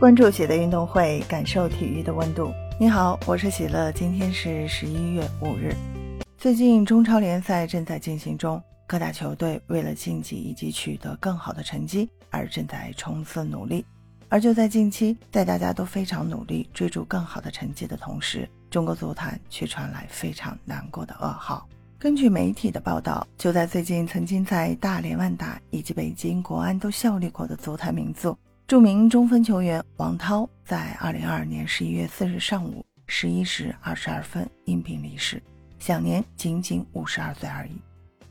关注喜乐运动会，感受体育的温度。你好，我是喜乐，今天是十一月五日。最近中超联赛正在进行中，各大球队为了晋级以及取得更好的成绩而正在冲刺努力。而就在近期，在大家都非常努力追逐更好的成绩的同时，中国足坛却传来非常难过的噩耗。根据媒体的报道，就在最近，曾经在大连万达以及北京国安都效力过的足坛名宿。著名中锋球员王涛在二零二二年十一月四日上午十一时二十二分因病离世，享年仅仅五十二岁而已。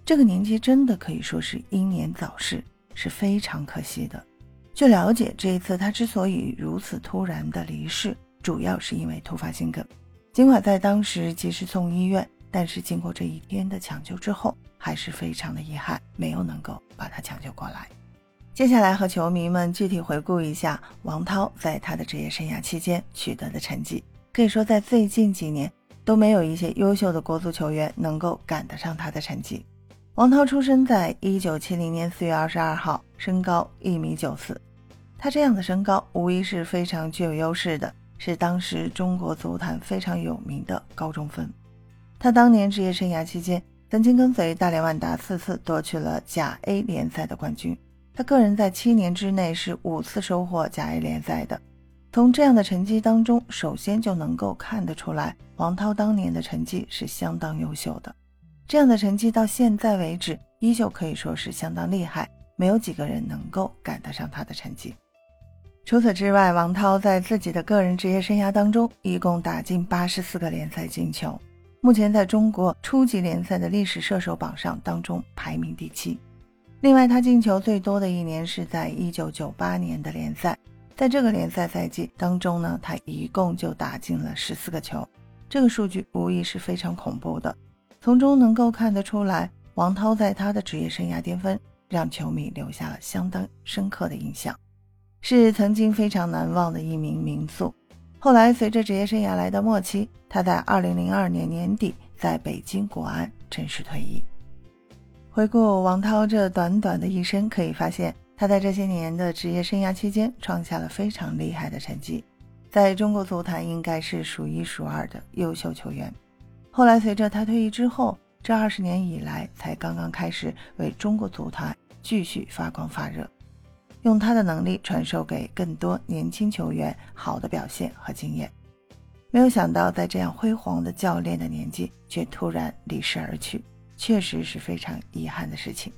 这个年纪真的可以说是英年早逝，是非常可惜的。据了解，这一次他之所以如此突然的离世，主要是因为突发心梗。尽管在当时及时送医院，但是经过这一天的抢救之后，还是非常的遗憾，没有能够把他抢救过来。接下来和球迷们具体回顾一下王涛在他的职业生涯期间取得的成绩。可以说，在最近几年都没有一些优秀的国足球员能够赶得上他的成绩。王涛出生在一九七零年四月二十二号，身高一米九四。他这样的身高无疑是非常具有优势的，是当时中国足坛非常有名的高中锋。他当年职业生涯期间，曾经跟随大连万达四次夺取了甲 A 联赛的冠军。他个人在七年之内是五次收获甲 A 联赛的，从这样的成绩当中，首先就能够看得出来，王涛当年的成绩是相当优秀的。这样的成绩到现在为止，依旧可以说是相当厉害，没有几个人能够赶得上他的成绩。除此之外，王涛在自己的个人职业生涯当中，一共打进八十四个联赛进球，目前在中国初级联赛的历史射手榜上当中排名第七。另外，他进球最多的一年是在一九九八年的联赛，在这个联赛赛季当中呢，他一共就打进了十四个球，这个数据无疑是非常恐怖的。从中能够看得出来，王涛在他的职业生涯巅峰，让球迷留下了相当深刻的印象，是曾经非常难忘的一名名宿。后来，随着职业生涯来到末期，他在二零零二年年底在北京国安正式退役。回顾王涛这短短的一生，可以发现他在这些年的职业生涯期间创下了非常厉害的成绩，在中国足坛应该是数一数二的优秀球员。后来随着他退役之后，这二十年以来才刚刚开始为中国足坛继续发光发热，用他的能力传授给更多年轻球员好的表现和经验。没有想到，在这样辉煌的教练的年纪，却突然离世而去。确实是非常遗憾的事情。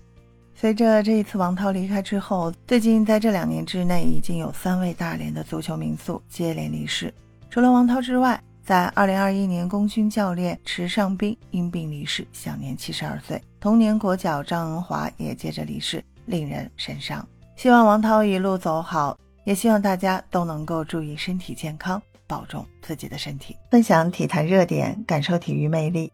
随着这一次王涛离开之后，最近在这两年之内，已经有三位大连的足球名宿接连离世。除了王涛之外，在2021年，功勋教练池尚斌因病离世，享年72岁。同年，国脚张恩华也接着离世，令人神伤。希望王涛一路走好，也希望大家都能够注意身体健康，保重自己的身体。分享体坛热点，感受体育魅力。